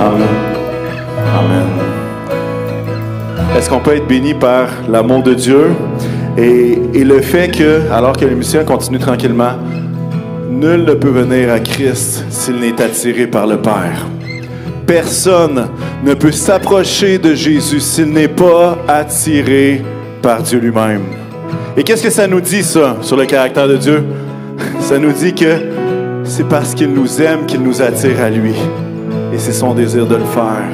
Amen. Amen. Est-ce qu'on peut être béni par l'amour de Dieu? Et, le fait que, alors que les musiciens continuent tranquillement, nul ne peut venir à Christ s'il n'est attiré par le Père. Personne ne peut s'approcher de Jésus s'il n'est pas attiré par Dieu lui-même. Et qu'est-ce que ça nous dit, ça, sur le caractère de Dieu? Ça nous dit que c'est parce qu'il nous aime qu'il nous attire à lui. C'est son désir de le faire.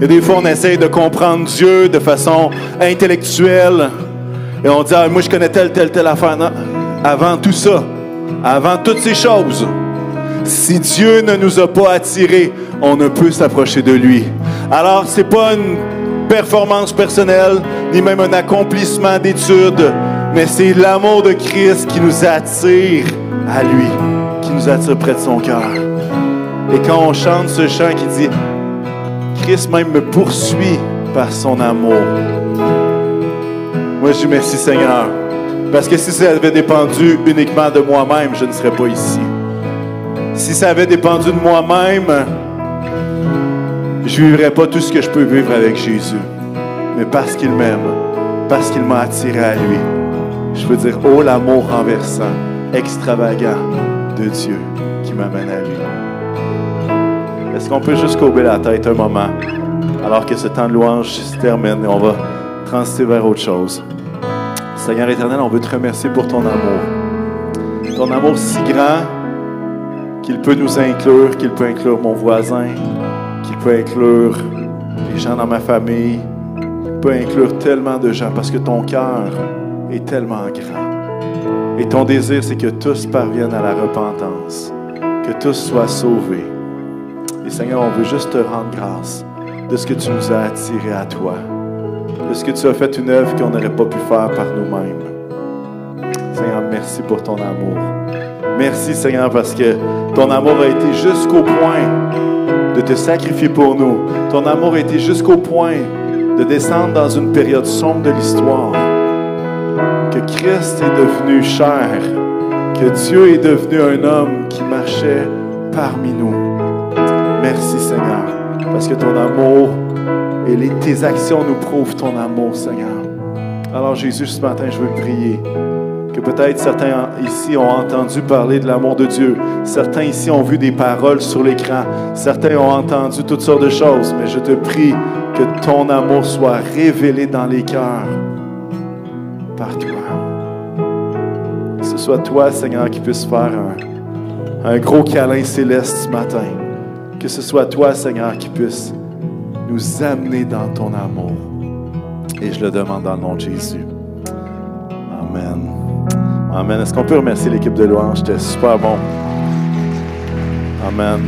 Et des fois, on essaye de comprendre Dieu de façon intellectuelle. Et on dit, ah, moi, je connais telle, telle, telle affaire. Non. Avant tout ça, avant toutes ces choses, si Dieu ne nous a pas attirés, on ne peut s'approcher de lui. Alors, ce n'est pas une performance personnelle, ni même un accomplissement d'études, mais c'est l'amour de Christ qui nous attire à lui, qui nous attire près de son cœur. Et quand on chante ce chant qui dit, Christ même me poursuit par son amour. Moi, je dis merci Seigneur. Parce que si ça avait dépendu uniquement de moi-même, je ne serais pas ici. Si ça avait dépendu de moi-même, je ne vivrais pas tout ce que je peux vivre avec Jésus. Mais parce qu'il m'aime, parce qu'il m'a attiré à lui, je veux dire, oh l'amour renversant, extravagant de Dieu qui m'amène à lui. Est-ce qu'on peut juste courber la tête un moment, alors que ce temps de louange se termine et on va transiter vers autre chose? Seigneur éternel, on veut te remercier pour ton amour. Ton amour si grand qu'il peut nous inclure, qu'il peut inclure mon voisin, qu'il peut inclure les gens dans ma famille, qu'il peut inclure tellement de gens parce que ton cœur est tellement grand. Et ton désir, c'est que tous parviennent à la repentance, que tous soient sauvés. Et Seigneur, on veut juste te rendre grâce de ce que tu nous as attirés à toi de ce que tu as fait une œuvre qu'on n'aurait pas pu faire par nous-mêmes. Seigneur, merci pour ton amour. Merci, Seigneur, parce que ton amour a été jusqu'au point de te sacrifier pour nous. Ton amour a été jusqu'au point de descendre dans une période sombre de l'histoire. Que Christ est devenu chair, que Dieu est devenu un homme qui marchait parmi nous. Merci, Seigneur, parce que ton amour et tes actions nous prouvent ton amour, Seigneur. Alors Jésus, ce matin, je veux prier que peut-être certains ici ont entendu parler de l'amour de Dieu. Certains ici ont vu des paroles sur l'écran. Certains ont entendu toutes sortes de choses. Mais je te prie que ton amour soit révélé dans les cœurs par toi. Que ce soit toi, Seigneur, qui puisse faire un gros câlin céleste ce matin. Que ce soit toi, Seigneur, qui puisse nous amener dans ton amour. Et je le demande dans le nom de Jésus. Amen. Amen. Est-ce qu'on peut remercier l'équipe de louange? C'était super bon. Amen.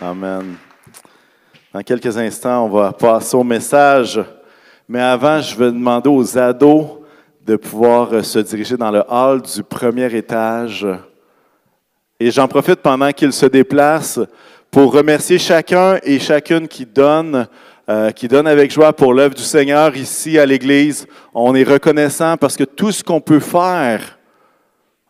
Amen. Dans quelques instants, on va passer au message. Mais avant, je vais demander aux ados de pouvoir se diriger dans le hall du premier étage. Et j'en profite pendant qu'ils se déplacent pour remercier chacun et chacune qui donne, euh, qui donne avec joie pour l'œuvre du Seigneur ici à l'Église. On est reconnaissant parce que tout ce qu'on peut faire,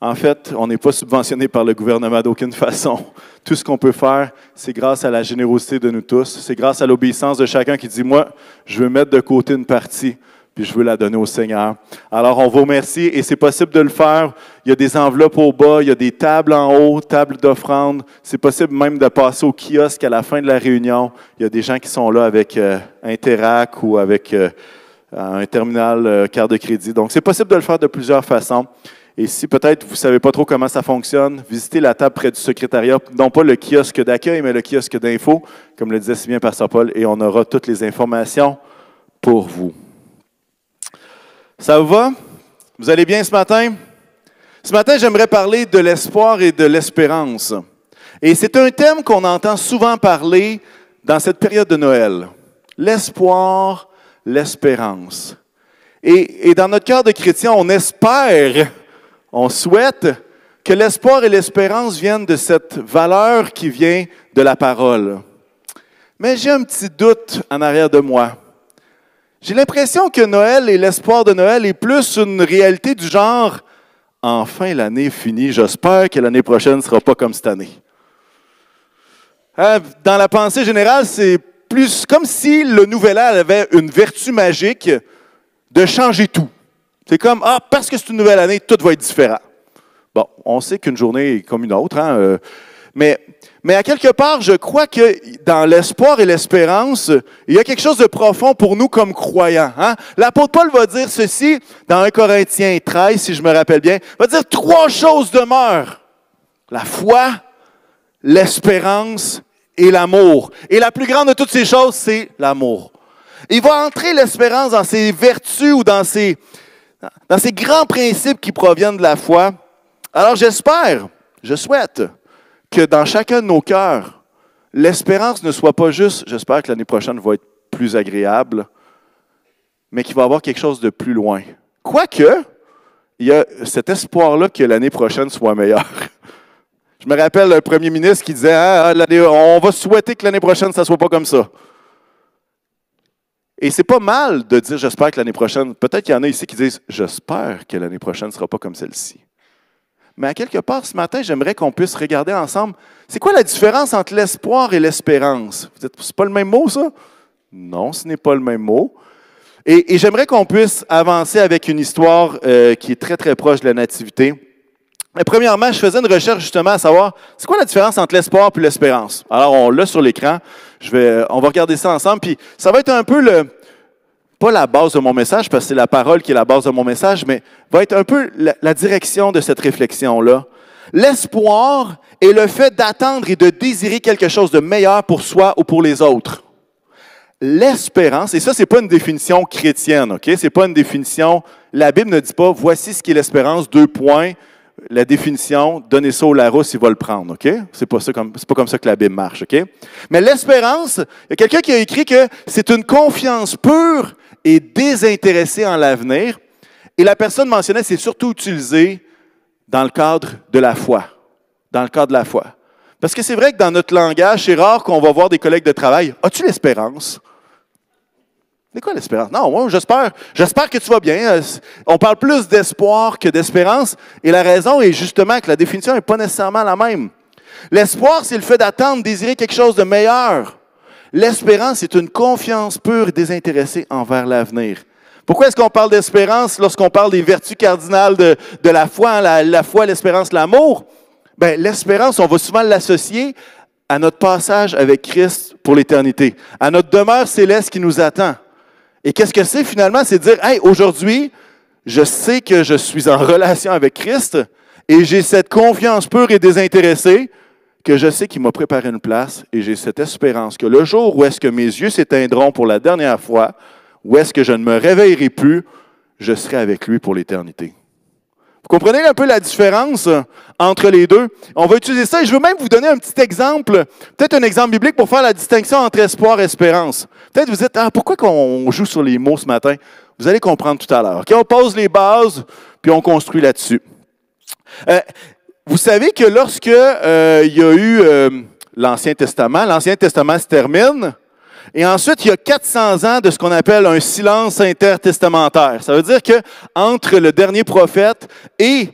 en fait, on n'est pas subventionné par le gouvernement d'aucune façon. Tout ce qu'on peut faire, c'est grâce à la générosité de nous tous. C'est grâce à l'obéissance de chacun qui dit, moi, je veux mettre de côté une partie puis je veux la donner au Seigneur. Alors, on vous remercie et c'est possible de le faire. Il y a des enveloppes au bas, il y a des tables en haut, tables d'offrande. C'est possible même de passer au kiosque à la fin de la réunion. Il y a des gens qui sont là avec euh, Interac ou avec euh, un terminal euh, carte de crédit. Donc, c'est possible de le faire de plusieurs façons. Et si peut-être vous ne savez pas trop comment ça fonctionne, visitez la table près du secrétariat, non pas le kiosque d'accueil, mais le kiosque d'info, comme le disait si bien Pasteur Paul, et on aura toutes les informations pour vous. Ça vous va? Vous allez bien ce matin? Ce matin, j'aimerais parler de l'espoir et de l'espérance. Et c'est un thème qu'on entend souvent parler dans cette période de Noël. L'espoir, l'espérance. Et, dans notre cœur de chrétien, on espère, on souhaite que l'espoir et l'espérance viennent de cette valeur qui vient de la parole. Mais j'ai un petit doute en arrière de moi. J'ai l'impression que Noël et l'espoir de Noël est plus une réalité du genre enfin l'année finie, j'espère que l'année prochaine ne sera pas comme cette année. Hein, dans la pensée générale, c'est plus comme si le nouvel an avait une vertu magique de changer tout. C'est comme, ah, parce que c'est une nouvelle année, tout va être différent. Bon, on sait qu'une journée est comme une autre, hein, euh, mais, mais à quelque part, je crois que dans l'espoir et l'espérance, il y a quelque chose de profond pour nous comme croyants. Hein? L'apôtre Paul va dire ceci dans 1 Corinthiens 13, si je me rappelle bien, va dire trois choses demeurent. La foi, l'espérance et l'amour. Et la plus grande de toutes ces choses, c'est l'amour. Il va entrer l'espérance dans ses vertus ou dans ses, dans ces grands principes qui proviennent de la foi. Alors j'espère, je souhaite que dans chacun de nos cœurs, l'espérance ne soit pas juste, j'espère que l'année prochaine va être plus agréable, mais qu'il va y avoir quelque chose de plus loin. Quoique, il y a cet espoir-là que l'année prochaine soit meilleure. Je me rappelle le premier ministre qui disait ah, on va souhaiter que l'année prochaine, ça ne soit pas comme ça. Et c'est pas mal de dire j'espère que l'année prochaine, peut-être qu'il y en a ici qui disent j'espère que l'année prochaine ne sera pas comme celle-ci. Mais à quelque part, ce matin, j'aimerais qu'on puisse regarder ensemble, c'est quoi la différence entre l'espoir et l'espérance? Vous dites, c'est pas le même mot, ça? Non, ce n'est pas le même mot. Et, j'aimerais qu'on puisse avancer avec une histoire euh, qui est très, très proche de la nativité. Mais premièrement, je faisais une recherche justement à savoir, c'est quoi la différence entre l'espoir et l'espérance? Alors, on l'a sur l'écran. Je vais, on va regarder ça ensemble. Puis, ça va être un peu le, pas la base de mon message, parce que c'est la parole qui est la base de mon message, mais va être un peu la, direction de cette réflexion-là. L'espoir est le fait d'attendre et de désirer quelque chose de meilleur pour soi ou pour les autres. L'espérance, et ça, c'est pas une définition chrétienne, OK? C'est pas une définition. La Bible ne dit pas voici ce qu'est l'espérance, deux points, la définition, donnez ça au Larousse, il va le prendre, OK? C'est pas, ça comme, pas comme ça que la Bible marche, OK? Mais l'espérance, il y a quelqu'un qui a écrit que c'est une confiance pure et désintéressée en l'avenir. Et la personne mentionnée, c'est surtout utilisé dans le cadre de la foi. Dans le cadre de la foi. Parce que c'est vrai que dans notre langage, c'est rare qu'on va voir des collègues de travail. As-tu l'espérance? C'est quoi l'espérance? Non, j'espère, j'espère que tu vas bien. On parle plus d'espoir que d'espérance. Et la raison est justement que la définition n'est pas nécessairement la même. L'espoir, c'est le fait d'attendre, désirer quelque chose de meilleur. L'espérance, c'est une confiance pure et désintéressée envers l'avenir. Pourquoi est-ce qu'on parle d'espérance lorsqu'on parle des vertus cardinales de, la foi, hein, la, la foi, l'espérance, l'amour? Ben, l'espérance, on va souvent l'associer à notre passage avec Christ pour l'éternité, à notre demeure céleste qui nous attend. Et qu'est-ce que c'est finalement? C'est dire, hey, aujourd'hui, je sais que je suis en relation avec Christ et j'ai cette confiance pure et désintéressée que je sais qu'il m'a préparé une place et j'ai cette espérance que le jour où est-ce que mes yeux s'éteindront pour la dernière fois, où est-ce que je ne me réveillerai plus, je serai avec lui pour l'éternité. Vous comprenez un peu la différence entre les deux? On va utiliser ça et je veux même vous donner un petit exemple, peut-être un exemple biblique pour faire la distinction entre espoir et espérance. Peut-être vous dites, ah, pourquoi qu'on joue sur les mots ce matin? Vous allez comprendre tout à l'heure. On pose les bases, puis on construit là-dessus. Euh, vous savez que lorsque euh, il y a eu euh, l'Ancien Testament, l'Ancien Testament se termine, et ensuite, il y a 400 ans de ce qu'on appelle un silence intertestamentaire. Ça veut dire que entre le dernier prophète et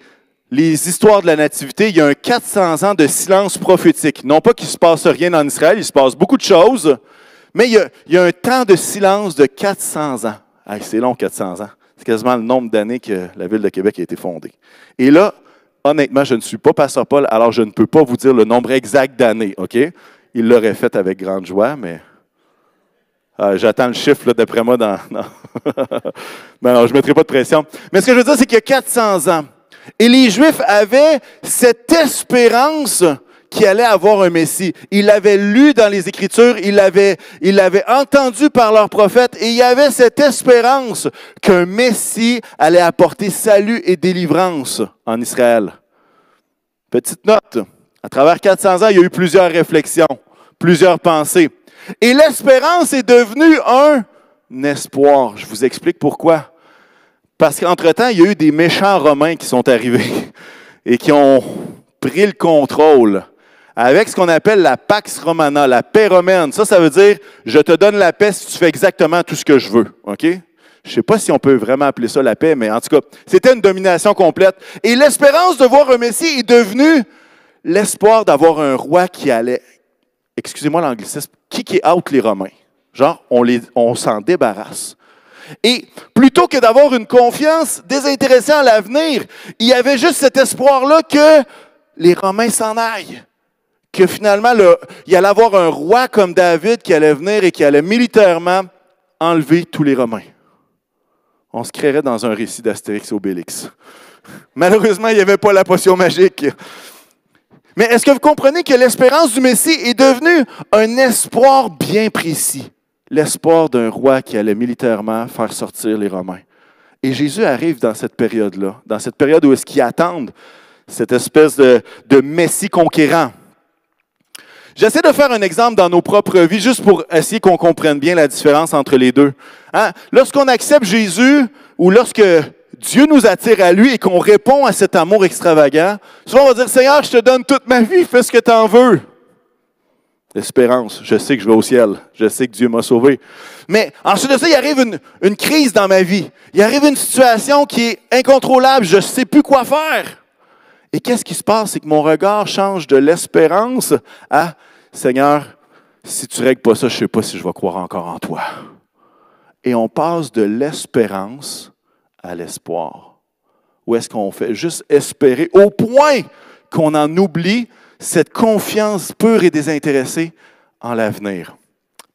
les histoires de la nativité, il y a un 400 ans de silence prophétique. Non pas qu'il se passe rien en Israël, il se passe beaucoup de choses, mais il y a, un temps de silence de 400 ans. c'est long, 400 ans. C'est quasiment le nombre d'années que la ville de Québec a été fondée. Et là, honnêtement, je ne suis pas pasteur Paul, alors je ne peux pas vous dire le nombre exact d'années, OK? Il l'aurait fait avec grande joie, mais ah, j'attends le chiffre, d'après moi, dans... Non. non, je ne mettrai pas de pression. Mais ce que je veux dire, c'est qu'il y a 400 ans, et les Juifs avaient cette espérance qu'il allait avoir un Messie. Ils l'avaient lu dans les Écritures, ils l'avaient, ils l'avaient entendu par leurs prophètes, et il y avait cette espérance qu'un Messie allait apporter salut et délivrance en Israël. Petite note, à travers 400 ans, il y a eu plusieurs réflexions, plusieurs pensées. Et l'espérance est devenue un espoir. Je vous explique pourquoi. Parce qu'entre-temps, il y a eu des méchants Romains qui sont arrivés et qui ont pris le contrôle avec ce qu'on appelle la Pax Romana, la paix romaine. Ça, ça veut dire, je te donne la paix si tu fais exactement tout ce que je veux. OK? Je ne sais pas si on peut vraiment appeler ça la paix, mais en tout cas, c'était une domination complète. Et l'espérance de voir un Messie est devenue l'espoir d'avoir un roi qui allait excusez-moi l'anglicisme, qui out les Romains. Genre, on, les, on s'en débarrasse. Et plutôt que d'avoir une confiance désintéressée en l'avenir, il y avait juste cet espoir-là que les Romains s'en aillent. Que finalement, il y allait avoir un roi comme David qui allait venir et qui allait militairement enlever tous les Romains. On se créerait dans un récit d'Astérix Obélix. Malheureusement, il n'y avait pas la potion magique. Mais est-ce que vous comprenez que l'espérance du Messie est devenue un espoir bien précis? L'espoir d'un roi qui allait militairement faire sortir les Romains. Et Jésus arrive dans cette période-là, dans cette période où est-ce qu'ils attendent cette espèce de, Messie conquérant. J'essaie de faire un exemple dans nos propres vies, juste pour essayer qu'on comprenne bien la différence entre les deux. Hein? Lorsqu'on accepte Jésus, ou lorsque Dieu nous attire à lui et qu'on répond à cet amour extravagant, souvent on va dire, Seigneur, je te donne toute ma vie, fais ce que tu en veux. L'espérance, je sais que je vais au ciel, je sais que Dieu m'a sauvé. Mais ensuite de ça, il arrive une, une, crise dans ma vie. Il arrive une situation qui est incontrôlable, je ne sais plus quoi faire. Et qu'est-ce qui se passe? C'est que mon regard change de l'espérance à Seigneur, si tu règles pas ça, je ne sais pas si je vais croire encore en toi. Et on passe de l'espérance à l'espoir? Ou est-ce qu'on fait? Juste espérer au point qu'on en oublie cette confiance pure et désintéressée en l'avenir?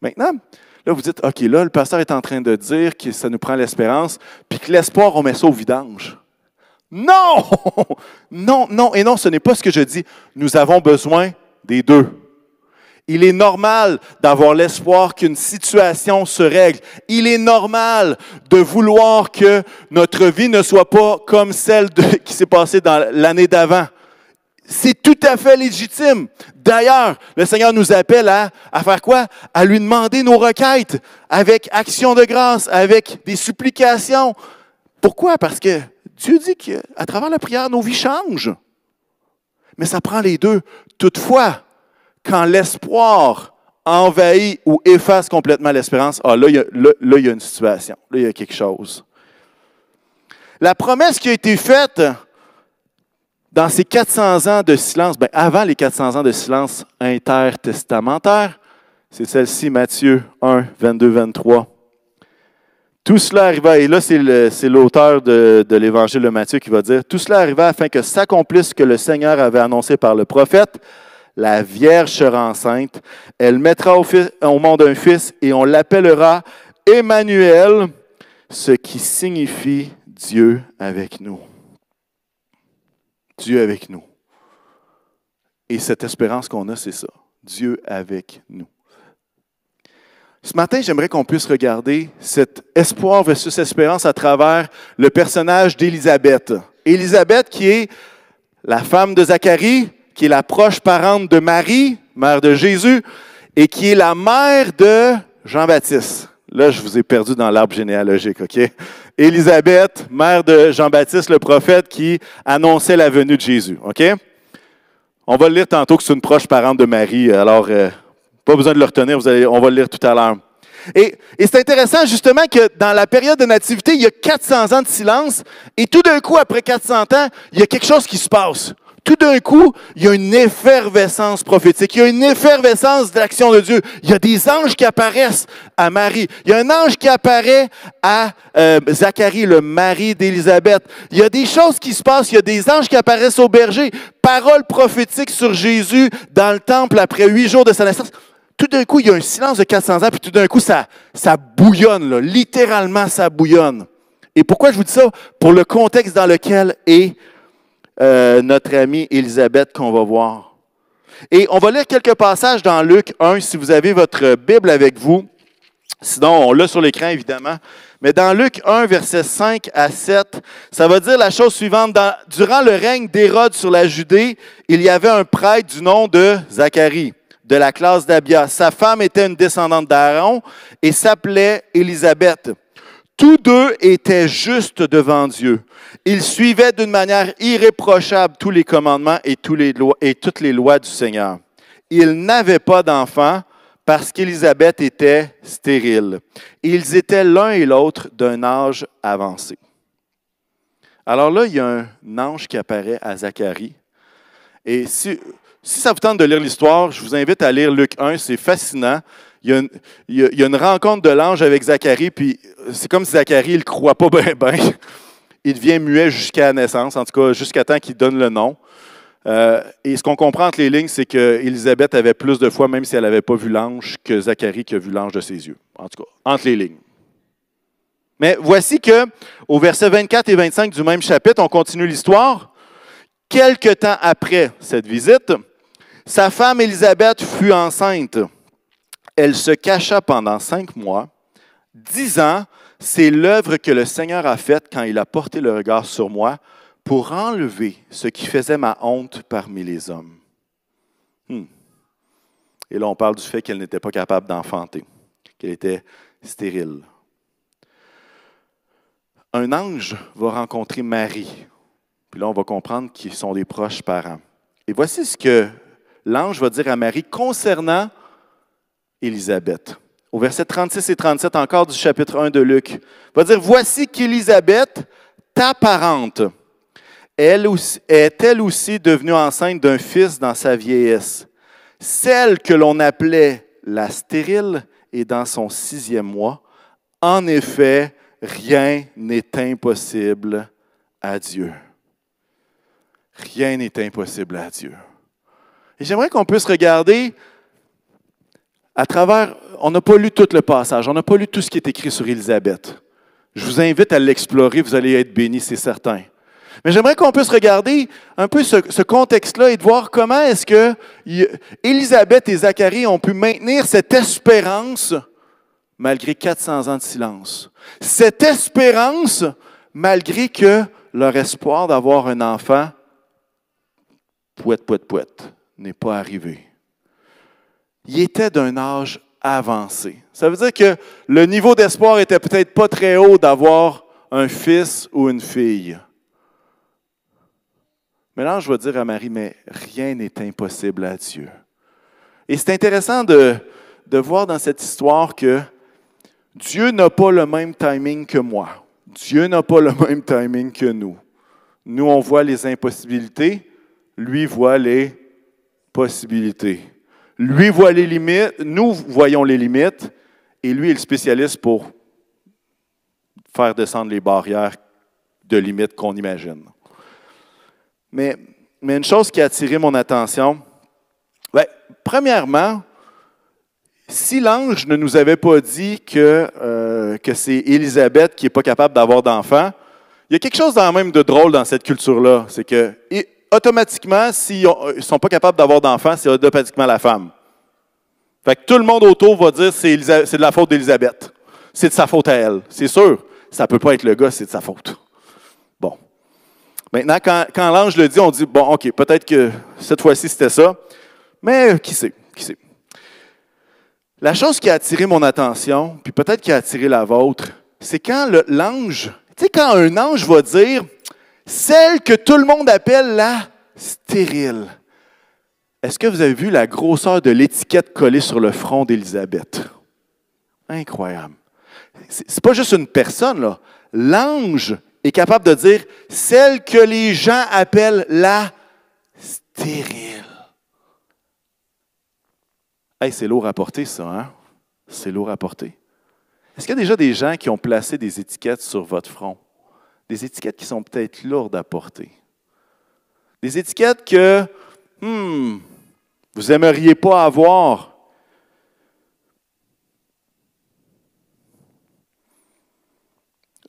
Maintenant, là, vous dites, OK, là, le pasteur est en train de dire que ça nous prend l'espérance, puis que l'espoir, on met ça au vidange. Non! Non, non, et non, ce n'est pas ce que je dis. Nous avons besoin des deux. Il est normal d'avoir l'espoir qu'une situation se règle. Il est normal de vouloir que notre vie ne soit pas comme celle qui s'est passée dans l'année d'avant. C'est tout à fait légitime. D'ailleurs, le Seigneur nous appelle à, à, faire quoi? À lui demander nos requêtes avec action de grâce, avec des supplications. Pourquoi? Parce que Dieu dit qu'à travers la prière, nos vies changent. Mais ça prend les deux. Toutefois, quand l'espoir envahit ou efface complètement l'espérance, ah, là, il y, a, il y a une situation, là, il y a quelque chose. La promesse qui a été faite dans ces 400 ans de silence, bien, avant les 400 ans de silence intertestamentaire, c'est celle-ci, Matthieu 1, 22, 23. Tout cela arriva, et là c'est l'auteur de, l'évangile de Matthieu qui va dire, tout cela arriva afin que s'accomplisse ce que le Seigneur avait annoncé par le prophète la Vierge sera enceinte, elle mettra au, monde un fils et on l'appellera Emmanuel, ce qui signifie Dieu avec nous. Dieu avec nous. Et cette espérance qu'on a, c'est ça. Dieu avec nous. Ce matin, j'aimerais qu'on puisse regarder cet espoir versus espérance à travers le personnage d'Élisabeth. Élisabeth qui est la femme de Zacharie, qui est la proche parente de Marie, mère de Jésus, et qui est la mère de Jean-Baptiste. Là, je vous ai perdu dans l'arbre généalogique, OK? Élisabeth, mère de Jean-Baptiste, le prophète qui annonçait la venue de Jésus, OK? On va le lire tantôt que c'est une proche parente de Marie, alors euh, pas besoin de le retenir, on va le lire tout à l'heure. Et, c'est intéressant justement que dans la période de nativité, il y a 400 ans de silence, et tout d'un coup, après 400 ans, il y a quelque chose qui se passe tout d'un coup, il y a une effervescence prophétique, il y a une effervescence de l'action de Dieu. Il y a des anges qui apparaissent à Marie. Il y a un ange qui apparaît à euh, Zacharie, le mari d'Élisabeth. Il y a des choses qui se passent. Il y a des anges qui apparaissent au berger. Paroles prophétiques sur Jésus dans le temple après huit jours de sa naissance. Tout d'un coup, il y a un silence de 400 ans, puis tout d'un coup, ça, ça bouillonne, littéralement, ça bouillonne. Et pourquoi je vous dis ça? Pour le contexte dans lequel est euh, notre amie Élisabeth qu'on va voir. Et on va lire quelques passages dans Luc 1, si vous avez votre Bible avec vous. Sinon, on l'a sur l'écran, évidemment. Mais dans Luc 1, versets 5 à 7, ça va dire la chose suivante. durant le règne d'Hérode sur la Judée, il y avait un prêtre du nom de Zacharie, de la classe d'Abia. Sa femme était une descendante d'Aaron et s'appelait Élisabeth. Tous deux étaient justes devant Dieu. Ils suivaient d'une manière irréprochable tous les commandements et, toutes les lois du Seigneur. Ils n'avaient pas d'enfants parce qu'Élisabeth était stérile. Ils étaient l'un et l'autre d'un âge avancé. Alors là, il y a un ange qui apparaît à Zacharie. Et si, si ça vous tente de lire l'histoire, je vous invite à lire Luc 1, c'est fascinant. Il y, a une, rencontre de l'ange avec Zacharie, puis c'est comme si Zacharie ne croit pas bien, bien. Il devient muet jusqu'à la naissance, en tout cas jusqu'à temps qu'il donne le nom. Euh, et ce qu'on comprend entre les lignes, c'est qu'Élisabeth avait plus de foi, même si elle n'avait pas vu l'ange, que Zacharie qui a vu l'ange de ses yeux. En tout cas, entre les lignes. Mais voici que, au verset 24 et 25 du même chapitre, on continue l'histoire. Quelque temps après cette visite, sa femme Élisabeth fut enceinte. Elle se cacha pendant cinq mois, disant, c'est l'œuvre que le Seigneur a faite quand il a porté le regard sur moi pour enlever ce qui faisait ma honte parmi les hommes. Hmm. Et là, on parle du fait qu'elle n'était pas capable d'enfanter, qu'elle était stérile. Un ange va rencontrer Marie. Puis là, on va comprendre qu'ils sont des proches parents. Et voici ce que l'ange va dire à Marie concernant Élisabeth. Au verset 36 et 37 encore du chapitre 1 de Luc, va dire, Voici qu'Élisabeth, ta parente, elle est elle aussi devenue enceinte d'un fils dans sa vieillesse. Celle que l'on appelait la stérile est dans son sixième mois. En effet, rien n'est impossible à Dieu. Rien n'est impossible à Dieu. Et j'aimerais qu'on puisse regarder à travers, on n'a pas lu tout le passage, on n'a pas lu tout ce qui est écrit sur Élisabeth. Je vous invite à l'explorer, vous allez être bénis, c'est certain. Mais j'aimerais qu'on puisse regarder un peu ce, contexte-là et de voir comment est-ce que Élisabeth et Zacharie ont pu maintenir cette espérance malgré 400 ans de silence. Cette espérance malgré que leur espoir d'avoir un enfant, pouette, pouette, pouette, n'est pas arrivé. Il était d'un âge avancé. Ça veut dire que le niveau d'espoir était peut-être pas très haut d'avoir un fils ou une fille. Mais là, je vais dire à Marie, mais rien n'est impossible à Dieu. Et c'est intéressant de, de voir dans cette histoire que Dieu n'a pas le même timing que moi. Dieu n'a pas le même timing que nous. Nous, on voit les impossibilités, lui voit les possibilités. Lui voit les limites, nous voyons les limites, et lui est le spécialiste pour faire descendre les barrières de limites qu'on imagine. Mais, une chose qui a attiré mon attention, ben, premièrement, si l'ange ne nous avait pas dit que, euh, c'est Élisabeth qui n'est pas capable d'avoir d'enfants, il y a quelque chose de drôle dans cette culture-là. C'est que automatiquement, s'ils ne sont pas capables d'avoir d'enfants, c'est automatiquement la femme. Fait que tout le monde autour va dire c'est de la faute d'Élisabeth. C'est de sa faute à elle. C'est sûr, ça ne peut pas être le gars, c'est de sa faute. Maintenant, quand, l'ange le dit, on dit, bon, OK, peut-être que cette fois-ci c'était ça, mais qui sait, qui sait? La chose qui a attiré mon attention, puis peut-être qui a attiré la vôtre, c'est quand l'ange, tu sais, quand un ange va dire, celle que tout le monde appelle la stérile. Est-ce que vous avez vu la grosseur de l'étiquette collée sur le front d'Élisabeth? Incroyable. C'est pas juste une personne, là. L'ange est capable de dire celle que les gens appellent la stérile. Hey, c'est lourd à porter, ça, hein? C'est lourd à porter. Est-ce qu'il y a déjà des gens qui ont placé des étiquettes sur votre front? Des étiquettes qui sont peut-être lourdes à porter. Des étiquettes que, hmm, vous n'aimeriez pas avoir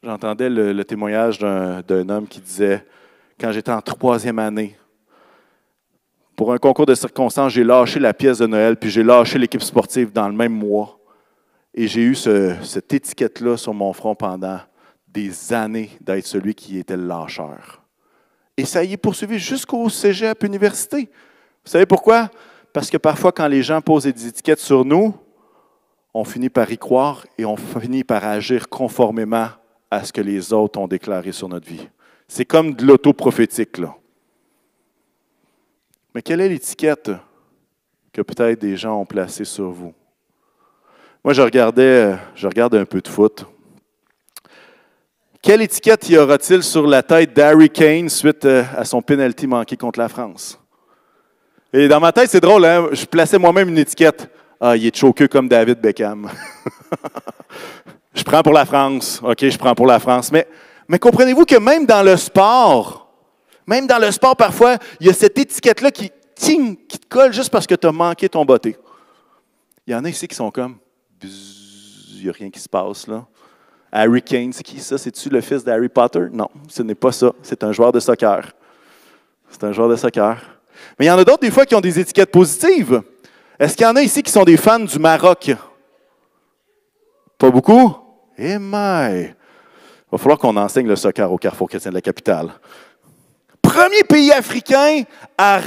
J'entendais le, témoignage d'un homme qui disait, quand j'étais en troisième année, pour un concours de circonstances, j'ai lâché la pièce de Noël, puis j'ai lâché l'équipe sportive dans le même mois. Et j'ai eu cette étiquette-là sur mon front pendant des années d'être celui qui était le lâcheur. Et ça y est poursuivi jusqu'au cégep université. Vous savez pourquoi? Parce que parfois, quand les gens posent des étiquettes sur nous, on finit par y croire et on finit par agir conformément à ce que les autres ont déclaré sur notre vie. C'est comme de l'auto-prophétique, là. Mais quelle est l'étiquette que peut-être des gens ont placée sur vous? Moi, je regardais, je regarde un peu de foot. Quelle étiquette y aura-t-il sur la tête d'Harry Kane suite euh, à son penalty manqué contre la France? Et dans ma tête, c'est drôle, hein? je plaçais moi-même une étiquette. Ah, il est choqué comme David Beckham. je prends pour la France. OK, je prends pour la France. Mais, mais comprenez-vous que même dans le sport, même dans le sport, parfois, il y a cette étiquette-là qui, ting, qui te colle juste parce que tu as manqué ton botté. Il y en a ici qui sont comme, il n'y a rien qui se passe là. Harry Kane, c'est qui ça? C'est-tu le fils d'Harry Potter? Non, ce n'est pas ça. C'est un joueur de soccer. C'est un joueur de soccer. Mais il y en a d'autres, des fois, qui ont des étiquettes positives. Est-ce qu'il y en a ici qui sont des fans du Maroc? Pas beaucoup? Eh mais, il va falloir qu'on enseigne le soccer au Carrefour chrétien de la capitale. Premier pays africain à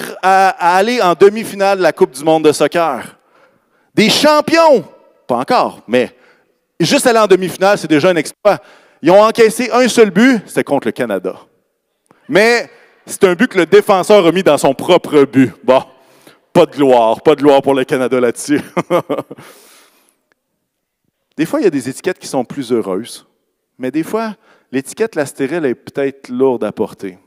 aller en demi-finale de la Coupe du monde de soccer. Des champions! Pas encore, mais juste aller en demi-finale, c'est déjà un exploit. Ils ont encaissé un seul but, c'était contre le Canada. Mais c'est un but que le défenseur a mis dans son propre but. Bon, pas de gloire, pas de gloire pour le Canada là-dessus. des fois, il y a des étiquettes qui sont plus heureuses, mais des fois, l'étiquette la stérile est peut-être lourde à porter.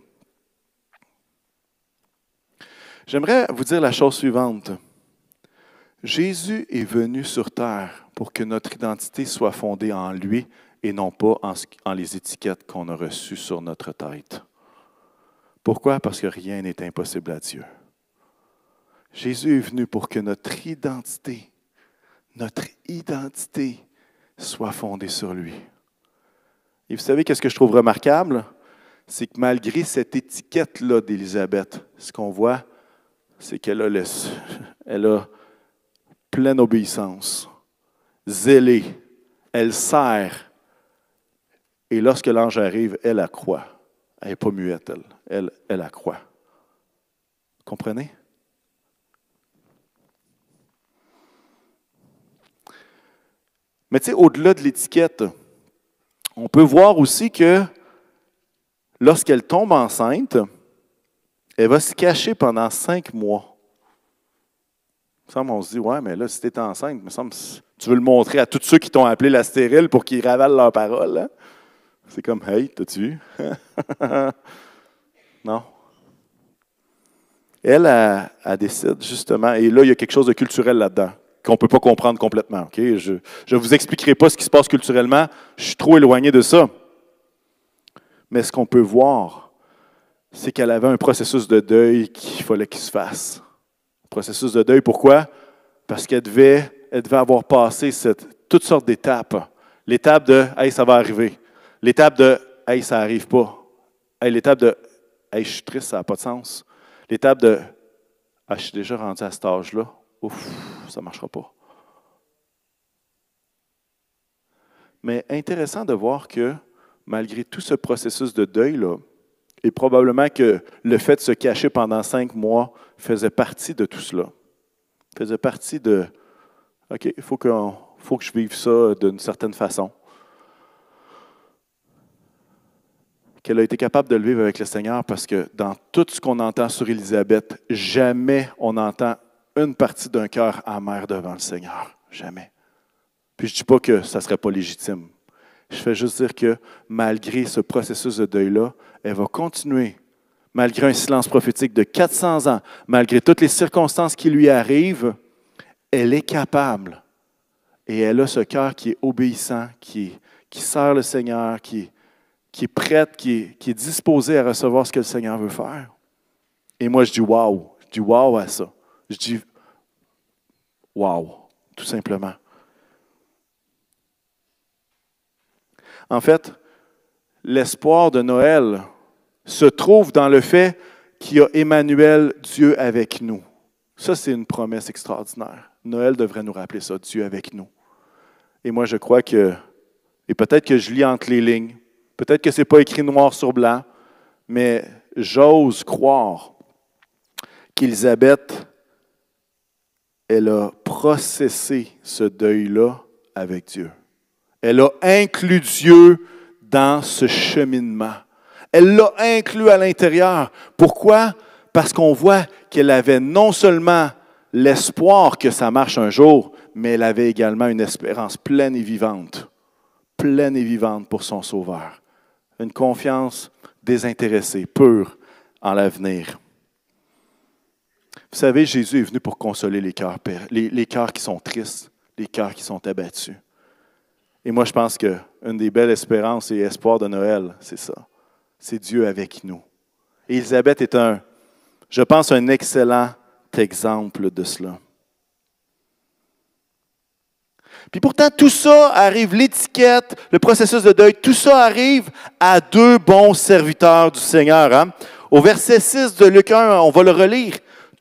J'aimerais vous dire la chose suivante. Jésus est venu sur terre pour que notre identité soit fondée en lui et non pas en, les étiquettes qu'on a reçues sur notre tête. Pourquoi? Parce que rien n'est impossible à Dieu. Jésus est venu pour que notre identité, notre identité soit fondée sur lui. Et vous savez qu'est-ce que je trouve remarquable? C'est que malgré cette étiquette-là d'Élisabeth, ce qu'on voit, c'est qu'elle a, elle a pleine obéissance, zélée, elle sert. Et lorsque l'ange arrive, elle accroît. Elle n'est pas muette, elle. Elle, elle accroît. Comprenez? Mais tu sais, au-delà de l'étiquette, on peut voir aussi que lorsqu'elle tombe enceinte, elle va se cacher pendant cinq mois. on se dit, ouais, mais là, si tu es enceinte, me semble, tu veux le montrer à tous ceux qui t'ont appelé la stérile pour qu'ils ravalent leurs paroles. Hein? C'est comme, hey, t'as-tu vu? non. Elle, elle, décide justement, et là, il y a quelque chose de culturel là-dedans qu'on ne peut pas comprendre complètement. Je ne vous expliquerai pas ce qui se passe culturellement, je suis trop éloigné de ça. Mais ce qu'on peut voir, c'est qu'elle avait un processus de deuil qu'il fallait qu'il se fasse. processus de deuil, pourquoi? Parce qu'elle devait, elle devait avoir passé toutes sortes d'étapes. L'étape de Hey, ça va arriver. L'étape de Hey, ça n'arrive pas. L'étape de Hey, je suis triste, ça n'a pas de sens. L'étape de Ah, je suis déjà rendu à cet âge-là. Ouf, ça ne marchera pas. Mais intéressant de voir que malgré tout ce processus de deuil-là, et probablement que le fait de se cacher pendant cinq mois faisait partie de tout cela. Faisait partie de OK, il faut, que je vive ça d'une certaine façon. qu'elle a été capable de le vivre avec le Seigneur parce que dans tout ce qu'on entend sur Élisabeth, jamais on entend une partie d'un cœur amer devant le Seigneur. Jamais. Puis je ne dis pas que ça ne serait pas légitime. Je fais juste dire que malgré ce processus de deuil-là, elle va continuer, malgré un silence prophétique de 400 ans, malgré toutes les circonstances qui lui arrivent, elle est capable. Et elle a ce cœur qui est obéissant, qui, sert le Seigneur, qui, est prête, qui qui est disposée à recevoir ce que le Seigneur veut faire. Et moi, je dis waouh. Je dis waouh à ça. Je dis waouh, tout simplement. En fait, l'espoir de Noël se trouve dans le fait qu'il y a Emmanuel, Dieu avec nous. Ça, c'est une promesse extraordinaire. Noël devrait nous rappeler ça, Dieu avec nous. Et moi, je crois que, et peut-être que je lis entre les lignes, Peut-être que ce n'est pas écrit noir sur blanc, mais j'ose croire qu'Élisabeth, elle a processé ce deuil-là avec Dieu. Elle a inclus Dieu dans ce cheminement. Elle l'a inclus à l'intérieur. Pourquoi? Parce qu'on voit qu'elle avait non seulement l'espoir que ça marche un jour, mais elle avait également une espérance pleine et vivante, pleine et vivante pour son Sauveur une confiance désintéressée, pure en l'avenir. Vous savez, Jésus est venu pour consoler les cœurs, qui sont tristes, les cœurs qui sont abattus. Et moi, je pense qu'une des belles espérances et espoirs de Noël, c'est ça. C'est Dieu avec nous. Et Élisabeth est un, je pense, un excellent exemple de cela. Puis pourtant, tout ça arrive, l'étiquette, le processus de deuil, tout ça arrive à deux bons serviteurs du Seigneur. Hein. Au verset 6 de Luc 1, on va le relire.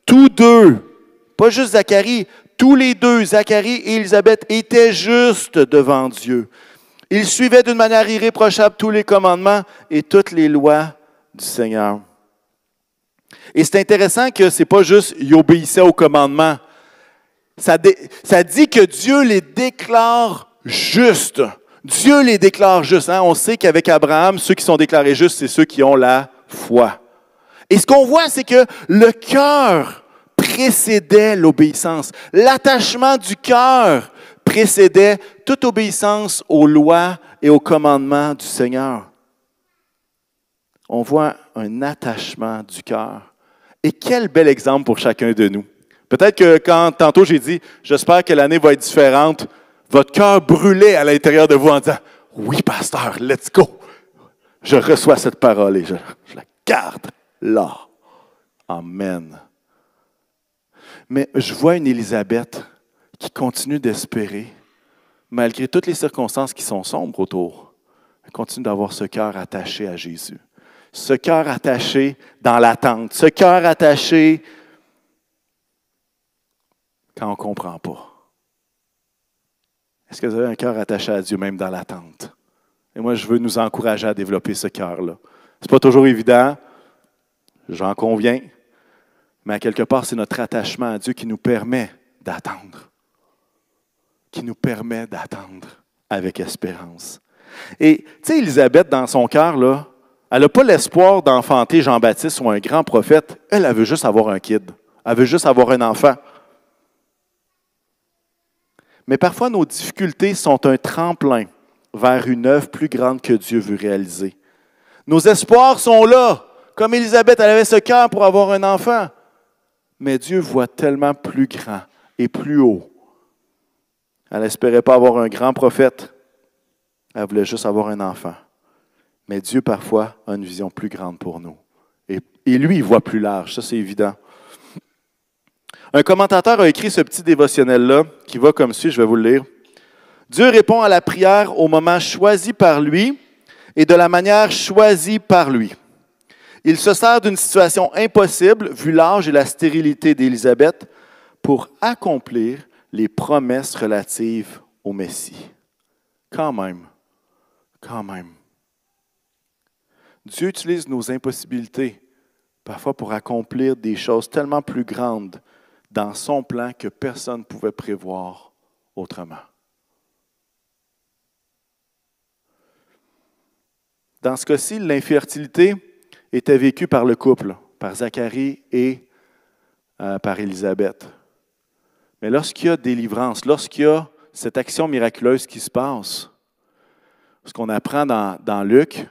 Tous deux, pas juste Zacharie, tous les deux, Zacharie et Élisabeth, étaient justes devant Dieu. Ils suivaient d'une manière irréprochable tous les commandements et toutes les lois du Seigneur. Et c'est intéressant que ce n'est pas juste ils obéissaient aux commandements. Ça, ça, dit que Dieu les déclare justes. Dieu les déclare justes. Hein. On sait qu'avec Abraham, ceux qui sont déclarés justes, c'est ceux qui ont la foi. Et ce qu'on voit, c'est que le cœur précédait l'obéissance. L'attachement du cœur précédait toute obéissance aux lois et aux commandements du Seigneur. On voit un attachement du cœur. Et quel bel exemple pour chacun de nous. Peut-être que quand tantôt j'ai dit, j'espère que l'année va être différente, votre cœur brûlait à l'intérieur de vous en disant, oui, pasteur, let's go. Je reçois cette parole et je, la garde là. Amen. Mais je vois une Élisabeth qui continue d'espérer, malgré toutes les circonstances qui sont sombres autour. Elle continue d'avoir ce cœur attaché à Jésus ce cœur attaché dans l'attente, ce cœur attaché quand on ne comprend pas. Est-ce que vous avez un cœur attaché à Dieu même dans l'attente? Et moi, je veux nous encourager à développer ce cœur-là. Ce n'est pas toujours évident, j'en conviens, mais à quelque part, c'est notre attachement à Dieu qui nous permet d'attendre, qui nous permet d'attendre avec espérance. Et tu sais, Élisabeth, dans son cœur, là, elle n'a pas l'espoir d'enfanter Jean-Baptiste ou un grand prophète. Elle, elle veut juste avoir un kid. Elle veut juste avoir un enfant. Mais parfois, nos difficultés sont un tremplin vers une œuvre plus grande que Dieu veut réaliser. Nos espoirs sont là. Comme Élisabeth, elle avait ce cœur pour avoir un enfant. Mais Dieu voit tellement plus grand et plus haut. Elle n'espérait pas avoir un grand prophète. Elle voulait juste avoir un enfant. Mais Dieu, parfois, a une vision plus grande pour nous. Et, lui, il voit plus large, ça c'est évident. Un commentateur a écrit ce petit dévotionnel-là, qui va comme suit, je vais vous le lire. Dieu répond à la prière au moment choisi par lui et de la manière choisie par lui. Il se sert d'une situation impossible, vu l'âge et la stérilité d'Élisabeth, pour accomplir les promesses relatives au Messie. Quand même, quand même. Dieu utilise nos impossibilités parfois pour accomplir des choses tellement plus grandes dans son plan que personne ne pouvait prévoir autrement. Dans ce cas-ci, l'infertilité était vécue par le couple, par Zacharie et euh, par Élisabeth. Mais lorsqu'il y a délivrance, lorsqu'il y a cette action miraculeuse qui se passe, ce qu'on apprend dans, dans Luc,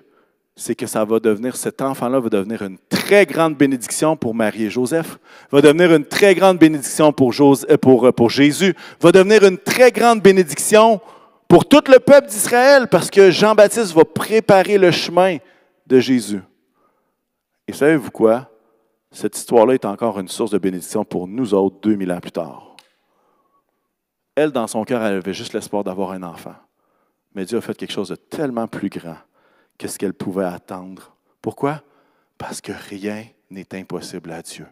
c'est que ça va devenir, cet enfant-là va devenir une très grande bénédiction pour Marie et Joseph, va devenir une très grande bénédiction pour, euh, euh, pour Jésus, va devenir une très grande bénédiction pour tout le peuple d'Israël parce que Jean-Baptiste va préparer le chemin de Jésus. Et savez-vous quoi? Cette histoire-là est encore une source de bénédiction pour nous autres 2000 ans plus tard. Elle, dans son cœur, elle avait juste l'espoir d'avoir un enfant. Mais Dieu a fait quelque chose de tellement plus grand qu'est-ce qu'elle pouvait attendre. Pourquoi? Parce que rien n'est impossible à Dieu.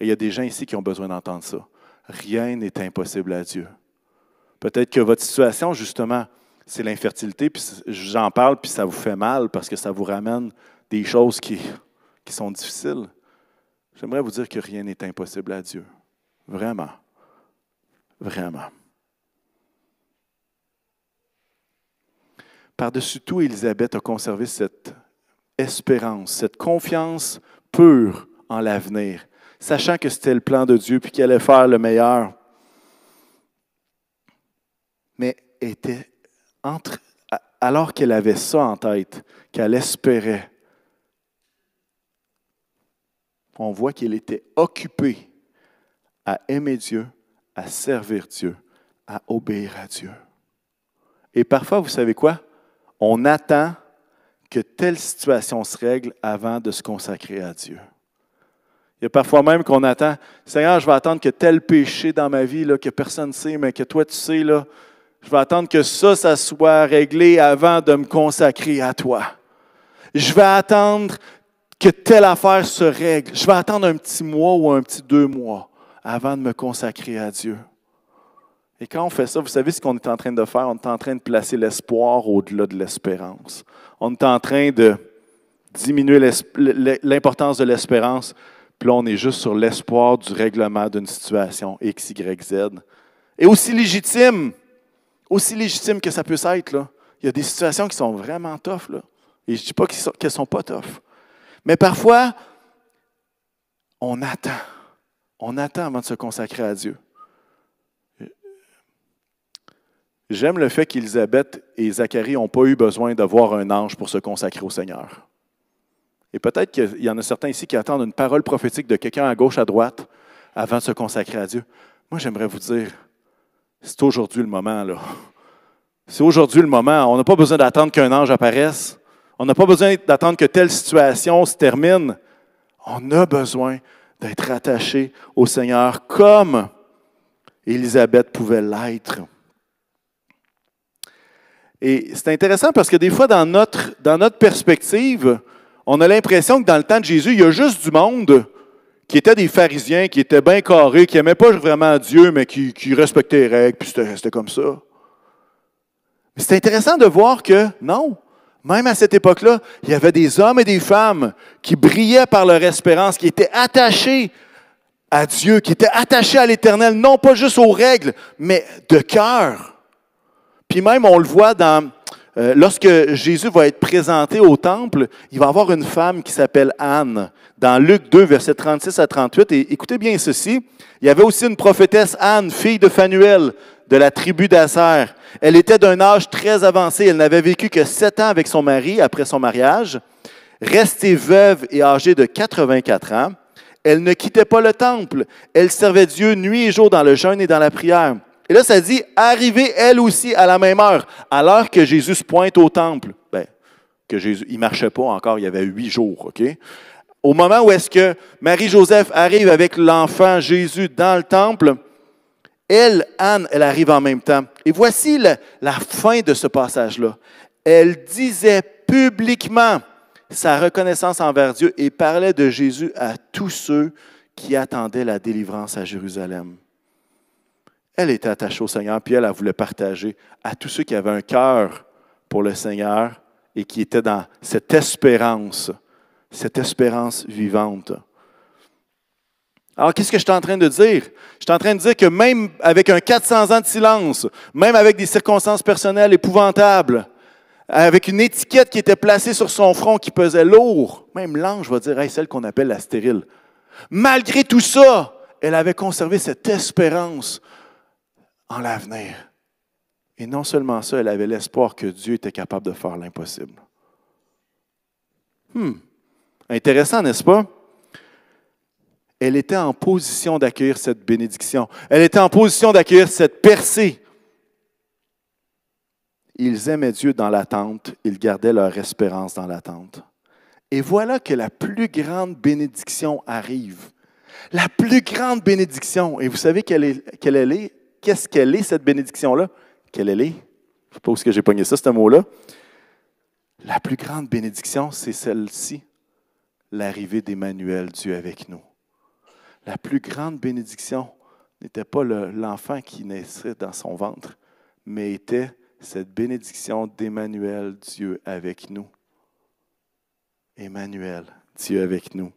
Il y a des gens ici qui ont besoin d'entendre ça. Rien n'est impossible à Dieu. Peut-être que votre situation, justement, c'est l'infertilité, puis j'en parle, puis ça vous fait mal parce que ça vous ramène des choses qui sont difficiles. J'aimerais vous dire que rien n'est impossible à Dieu. Vraiment. Vraiment. Par-dessus tout, Élisabeth a conservé cette espérance, cette confiance pure en l'avenir, sachant que c'était le plan de Dieu puis qu'elle allait faire le meilleur. Mais était entre, alors qu'elle avait ça en tête, qu'elle espérait, on voit qu'elle était occupée à aimer Dieu, à servir Dieu, à obéir à Dieu. Et parfois, vous savez quoi? On attend que telle situation se règle avant de se consacrer à Dieu. Il y a parfois même qu'on attend, Seigneur, je vais attendre que tel péché dans ma vie, que personne ne sait, mais que toi tu sais, là, je vais attendre que ça, ça soit réglé avant de me consacrer à toi. Je vais attendre que telle affaire se règle. Je vais attendre un petit mois ou un petit deux mois avant de me consacrer à Dieu. Et quand on fait ça, vous savez ce qu'on est en train de faire? On est en train de placer l'espoir au-delà de l'espérance. On est en train de diminuer l'importance de l'espérance, puis là, on est juste sur l'espoir du règlement d'une situation X, Y, Z. Et aussi légitime, aussi légitime que ça peut être, il y a des situations qui sont vraiment tough. Et je ne dis pas qu'elles ne sont pas tough. Mais parfois, on attend. On attend avant de se consacrer à Dieu. J'aime le fait qu'Élisabeth et Zacharie n'ont pas eu besoin de voir un ange pour se consacrer au Seigneur. Et peut-être qu'il y en a certains ici qui attendent une parole prophétique de quelqu'un à gauche, à droite, avant de se consacrer à Dieu. Moi, j'aimerais vous dire, c'est aujourd'hui le moment, là. C'est aujourd'hui le moment. On n'a pas besoin d'attendre qu'un ange apparaisse. On n'a pas besoin d'attendre que telle situation se termine. On a besoin d'être attaché au Seigneur comme Élisabeth pouvait l'être. Et c'est intéressant parce que des fois, dans notre, perspective, on a l'impression que dans le temps de Jésus, il y a juste du monde qui étaient des pharisiens, qui étaient bien carrés, qui n'aimaient pas vraiment Dieu, mais qui, respectaient les règles, puis c'était comme ça. C'est intéressant de voir que non, même à cette époque-là, il y avait des hommes et des femmes qui brillaient par leur espérance, qui étaient attachés à Dieu, qui étaient attachés à l'Éternel, non pas juste aux règles, mais de cœur. Puis même, on le voit dans, euh, lorsque Jésus va être présenté au temple, il va avoir une femme qui s'appelle Anne. Dans Luc 2, versets 36 à 38, et écoutez bien ceci, il y avait aussi une prophétesse Anne, fille de Phanuel, de la tribu d'Asser. Elle était d'un âge très avancé. Elle n'avait vécu que sept ans avec son mari après son mariage. Restée veuve et âgée de 84 ans, elle ne quittait pas le temple. Elle servait Dieu nuit et jour dans le jeûne et dans la prière. Et là, ça dit, arrivée elle aussi à la même heure, à l'heure que Jésus pointe au temple. Ben, que Jésus, il marchait pas encore, il y avait huit jours, OK? Au moment où est-ce que Marie-Joseph arrive avec l'enfant Jésus dans le temple, elle, Anne, elle arrive en même temps. Et voici la fin de ce passage-là. Elle disait publiquement sa reconnaissance envers Dieu et parlait de Jésus à tous ceux qui attendaient la délivrance à Jérusalem. Elle était attachée au Seigneur, puis elle, a voulu partager à tous ceux qui avaient un cœur pour le Seigneur et qui étaient dans cette espérance, cette espérance vivante. Alors, qu'est-ce que je suis en train de dire? Je suis en train de dire que même avec un 400 ans de silence, même avec des circonstances personnelles épouvantables, avec une étiquette qui était placée sur son front qui pesait lourd, même l'ange va dire, hey, celle qu'on appelle la stérile. Malgré tout ça, elle avait conservé cette espérance en l'avenir. Et non seulement ça, elle avait l'espoir que Dieu était capable de faire l'impossible. Hmm. Intéressant, n'est-ce pas? Elle était en position d'accueillir cette bénédiction. Elle était en position d'accueillir cette percée. Ils aimaient Dieu dans l'attente, ils gardaient leur espérance dans l'attente. Et voilà que la plus grande bénédiction arrive. La plus grande bénédiction. Et vous savez quelle, est, quelle elle est? Qu'est-ce qu'elle est, cette bénédiction-là? Quelle elle est? Je sais pas où que j'ai pogné ça, ce mot-là. La plus grande bénédiction, c'est celle-ci, l'arrivée d'Emmanuel, Dieu avec nous. La plus grande bénédiction n'était pas l'enfant qui naissait dans son ventre, mais était cette bénédiction d'Emmanuel, Dieu avec nous. Emmanuel, Dieu avec nous.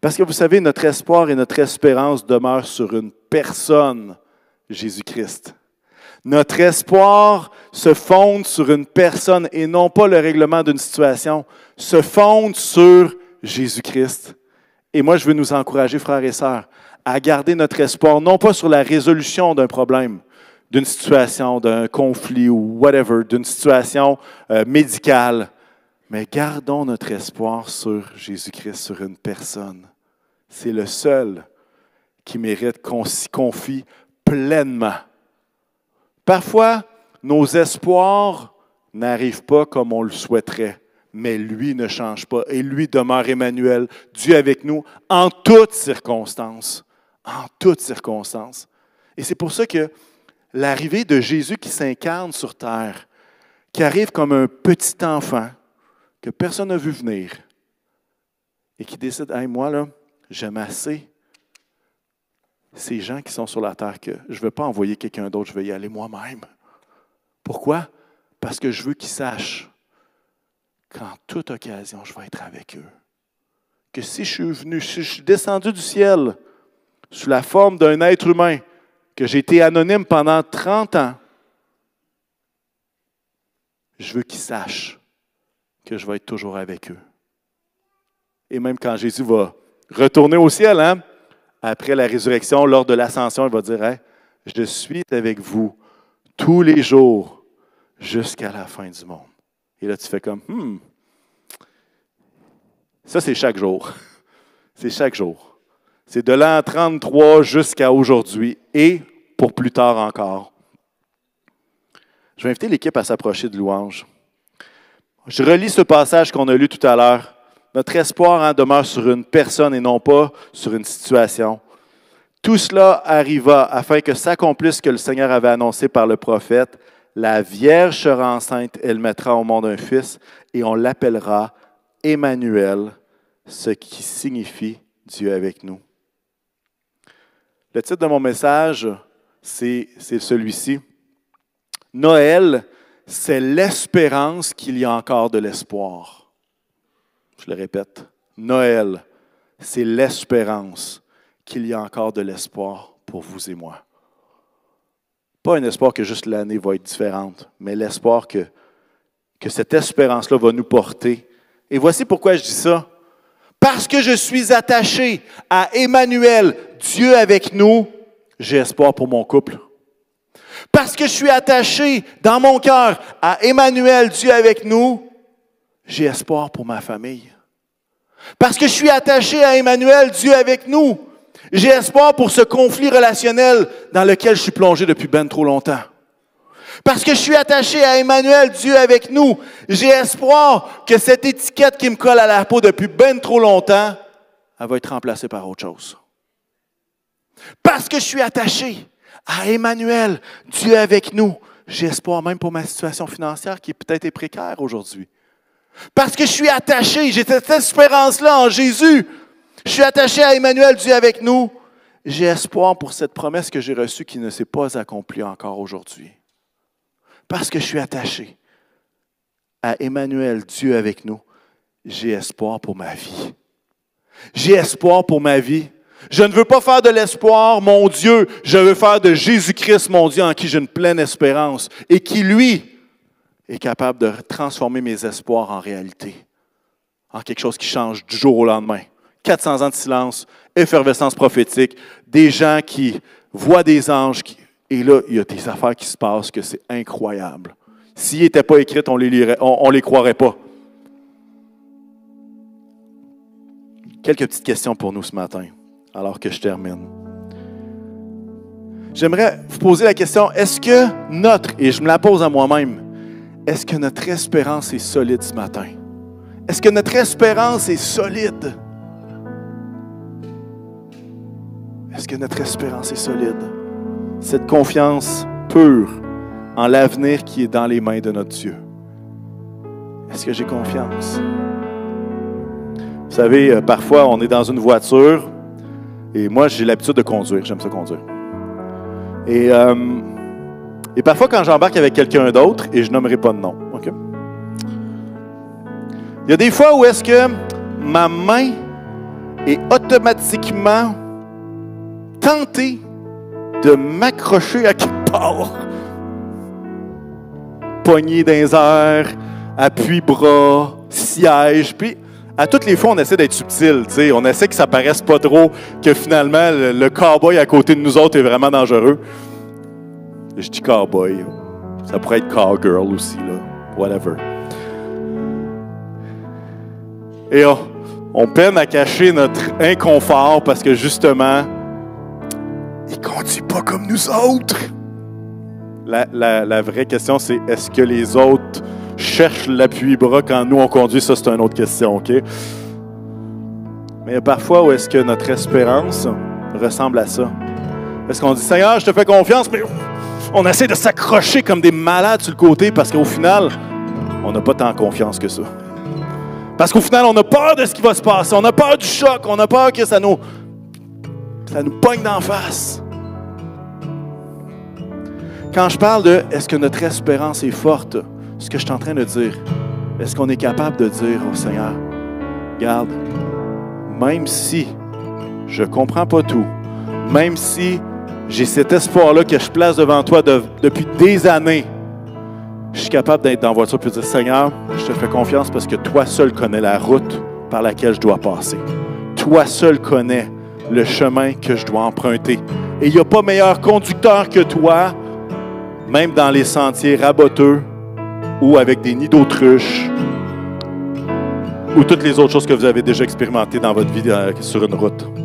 Parce que vous savez, notre espoir et notre espérance demeurent sur une personne, Jésus-Christ. Notre espoir se fonde sur une personne et non pas le règlement d'une situation, se fonde sur Jésus-Christ. Et moi, je veux nous encourager, frères et sœurs, à garder notre espoir, non pas sur la résolution d'un problème, d'une situation, d'un conflit ou whatever, d'une situation euh, médicale, mais gardons notre espoir sur Jésus-Christ, sur une personne. C'est le seul qui mérite qu'on s'y confie pleinement. Parfois, nos espoirs n'arrivent pas comme on le souhaiterait, mais lui ne change pas et lui demeure Emmanuel, Dieu avec nous en toutes circonstances. En toutes circonstances. Et c'est pour ça que l'arrivée de Jésus qui s'incarne sur terre, qui arrive comme un petit enfant que personne n'a vu venir et qui décide, hey, moi, j'aime assez ces gens qui sont sur la terre que je ne veux pas envoyer quelqu'un d'autre, je vais y aller moi-même. Pourquoi? Parce que je veux qu'ils sachent qu'en toute occasion, je vais être avec eux. Que si je suis venu, si je suis descendu du ciel sous la forme d'un être humain, que j'ai été anonyme pendant 30 ans, je veux qu'ils sachent que je vais être toujours avec eux. Et même quand Jésus va retourner au ciel, hein, après la résurrection, lors de l'ascension, il va dire Je suis avec vous tous les jours jusqu'à la fin du monde. Et là, tu fais comme Hmm. Ça, c'est chaque jour. C'est chaque jour. C'est de l'an 33 jusqu'à aujourd'hui et pour plus tard encore. Je vais inviter l'équipe à s'approcher de louange. Je relis ce passage qu'on a lu tout à l'heure. Notre espoir hein, demeure sur une personne et non pas sur une situation. Tout cela arriva afin que s'accomplisse ce que le Seigneur avait annoncé par le prophète. La Vierge sera enceinte, elle mettra au monde un fils et on l'appellera Emmanuel, ce qui signifie Dieu avec nous. Le titre de mon message, c'est celui-ci. Noël, c'est l'espérance qu'il y a encore de l'espoir. Je le répète. Noël, c'est l'espérance qu'il y a encore de l'espoir pour vous et moi. Pas un espoir que juste l'année va être différente, mais l'espoir que, cette espérance-là va nous porter. Et voici pourquoi je dis ça. Parce que je suis attaché à Emmanuel, Dieu avec nous, j'ai espoir pour mon couple. Parce que je suis attaché dans mon cœur à Emmanuel, Dieu avec nous, j'ai espoir pour ma famille. Parce que je suis attaché à Emmanuel, Dieu avec nous, j'ai espoir pour ce conflit relationnel dans lequel je suis plongé depuis bien trop longtemps. Parce que je suis attaché à Emmanuel, Dieu avec nous, j'ai espoir que cette étiquette qui me colle à la peau depuis bien trop longtemps, elle va être remplacée par autre chose. Parce que je suis attaché à Emmanuel, Dieu avec nous. J'ai espoir même pour ma situation financière qui peut-être précaire aujourd'hui. Parce que je suis attaché, j'ai cette espérance-là en Jésus. Je suis attaché à Emmanuel, Dieu avec nous. J'ai espoir pour cette promesse que j'ai reçue qui ne s'est pas accomplie encore aujourd'hui. Parce que je suis attaché à Emmanuel, Dieu avec nous, j'ai espoir pour ma vie. J'ai espoir pour ma vie. Je ne veux pas faire de l'espoir, mon Dieu, je veux faire de Jésus-Christ, mon Dieu, en qui j'ai une pleine espérance et qui, lui, est capable de transformer mes espoirs en réalité, en quelque chose qui change du jour au lendemain. 400 ans de silence, effervescence prophétique, des gens qui voient des anges, et là, il y a des affaires qui se passent que c'est incroyable. S'ils n'étaient pas écrites, on les lirait, on, les croirait pas. Quelques petites questions pour nous ce matin alors que je termine. J'aimerais vous poser la question, est-ce que notre, et je me la pose à moi-même, est-ce que notre espérance est solide ce matin? Est-ce que notre espérance est solide? Est-ce que notre espérance est solide? Cette confiance pure en l'avenir qui est dans les mains de notre Dieu. Est-ce que j'ai confiance? Vous savez, euh, parfois, on est dans une voiture, et moi, j'ai l'habitude de conduire. J'aime ça conduire. Et, euh, et parfois, quand j'embarque avec quelqu'un d'autre, et je nommerai pas de nom, OK? Il y a des fois où est-ce que ma main est automatiquement tentée de m'accrocher à quelque part. Poignée dans les airs, appui bras, siège, puis à toutes les fois, on essaie d'être subtil. On essaie que ça paraisse pas trop, que finalement, le, cowboy à côté de nous autres est vraiment dangereux. Je dis cowboy. Ça pourrait être cowgirl aussi, là. Whatever. Et on, on peine à cacher notre inconfort parce que justement, il conduit pas comme nous autres. La, vraie question, c'est est-ce que les autres cherchent l'appui-bras quand nous on conduit? Ça, c'est une autre question, OK? Mais parfois, où est-ce que notre espérance ressemble à ça? Est-ce qu'on dit, Seigneur, je te fais confiance, mais on essaie de s'accrocher comme des malades sur le côté parce qu'au final, on n'a pas tant confiance que ça. Parce qu'au final, on a peur de ce qui va se passer. On a peur du choc. On a peur que ça nous, ça nous pogne d'en face. Quand je parle de est-ce que notre espérance est forte, ce que je suis en train de dire, est-ce qu'on est capable de dire au Seigneur, garde, même si je ne comprends pas tout, même si j'ai cet espoir-là que je place devant toi depuis des années, je suis capable d'être dans la voiture et de dire Seigneur, je te fais confiance parce que toi seul connais la route par laquelle je dois passer. Toi seul connais le chemin que je dois emprunter. Et il n'y a pas meilleur conducteur que toi même dans les sentiers raboteux ou avec des nids d'autruche ou toutes les autres choses que vous avez déjà expérimentées dans votre vie euh, sur une route.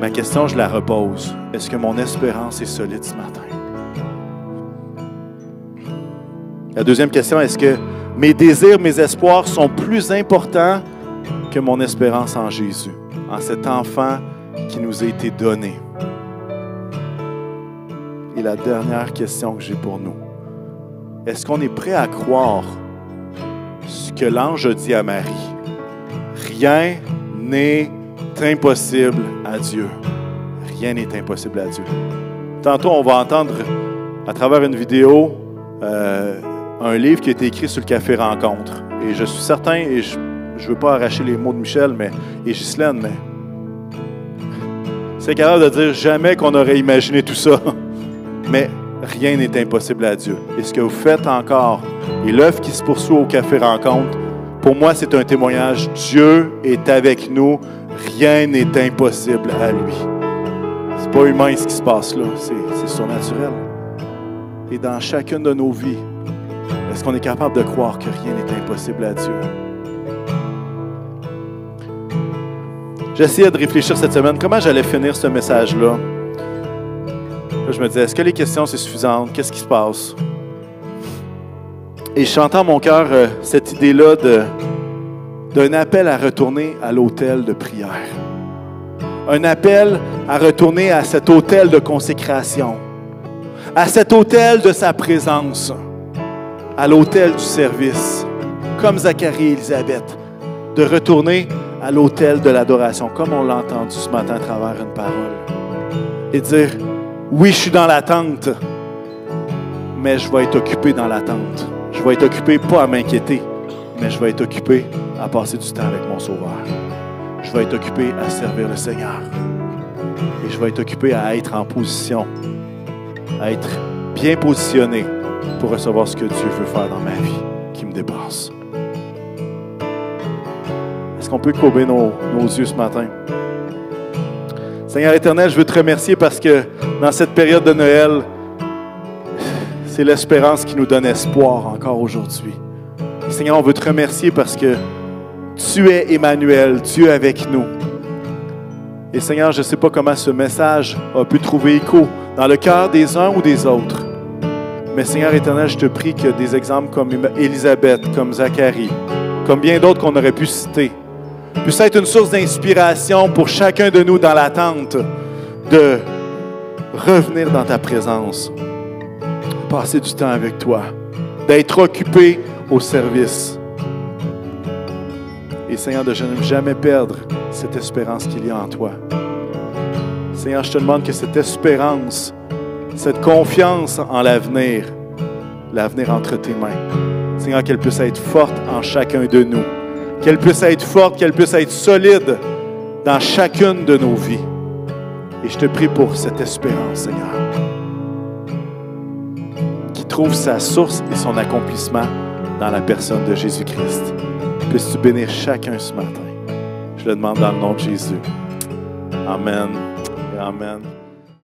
Ma question, je la repose. Est-ce que mon espérance est solide ce matin? La deuxième question, est-ce que mes désirs, mes espoirs sont plus importants que mon espérance en Jésus, en cet enfant qui nous a été donné? Et la dernière question que j'ai pour nous, est-ce qu'on est prêt à croire ce que l'ange dit à Marie? Rien n'est impossible à Dieu. Rien n'est impossible à Dieu. Tantôt, on va entendre à travers une vidéo euh, un livre qui a été écrit sur le café rencontre. Et je suis certain, et je ne veux pas arracher les mots de Michel mais, et Ghislaine, mais c'est capable de dire jamais qu'on aurait imaginé tout ça. Mais rien n'est impossible à Dieu. Et ce que vous faites encore, et l'œuvre qui se poursuit au Café Rencontre, pour moi, c'est un témoignage. Dieu est avec nous. Rien n'est impossible à lui. C'est pas humain ce qui se passe là, c'est surnaturel. Et dans chacune de nos vies, est-ce qu'on est capable de croire que rien n'est impossible à Dieu? J'essayais de réfléchir cette semaine comment j'allais finir ce message-là? Je me disais, est-ce que les questions, c'est suffisant? Qu'est-ce qui se passe? Et je chantais mon cœur euh, cette idée-là d'un appel à retourner à l'autel de prière. Un appel à retourner à cet hôtel de consécration, à cet hôtel de sa présence, à l'hôtel du service, comme Zacharie et Élisabeth, de retourner à l'hôtel de l'adoration, comme on l'a entendu ce matin à travers une parole, et dire, oui, je suis dans l'attente, mais je vais être occupé dans l'attente. Je vais être occupé pas à m'inquiéter, mais je vais être occupé à passer du temps avec mon Sauveur. Je vais être occupé à servir le Seigneur. Et je vais être occupé à être en position, à être bien positionné pour recevoir ce que Dieu veut faire dans ma vie qui me dépasse. Est-ce qu'on peut courber nos, nos yeux ce matin? Seigneur éternel, je veux te remercier parce que dans cette période de Noël, c'est l'espérance qui nous donne espoir encore aujourd'hui. Seigneur, on veut te remercier parce que tu es Emmanuel, Dieu avec nous. Et Seigneur, je ne sais pas comment ce message a pu trouver écho dans le cœur des uns ou des autres. Mais Seigneur éternel, je te prie que des exemples comme Élisabeth, comme Zacharie, comme bien d'autres qu'on aurait pu citer, puisse être une source d'inspiration pour chacun de nous dans l'attente de revenir dans ta présence, passer du temps avec toi, d'être occupé au service. Et Seigneur, de ne jamais perdre cette espérance qu'il y a en toi. Seigneur, je te demande que cette espérance, cette confiance en l'avenir, l'avenir entre tes mains, Seigneur, qu'elle puisse être forte en chacun de nous qu'elle puisse être forte, qu'elle puisse être solide dans chacune de nos vies. Et je te prie pour cette espérance, Seigneur, qui trouve sa source et son accomplissement dans la personne de Jésus-Christ. Puisses-tu bénir chacun ce matin. Je le demande dans le nom de Jésus. Amen. Amen.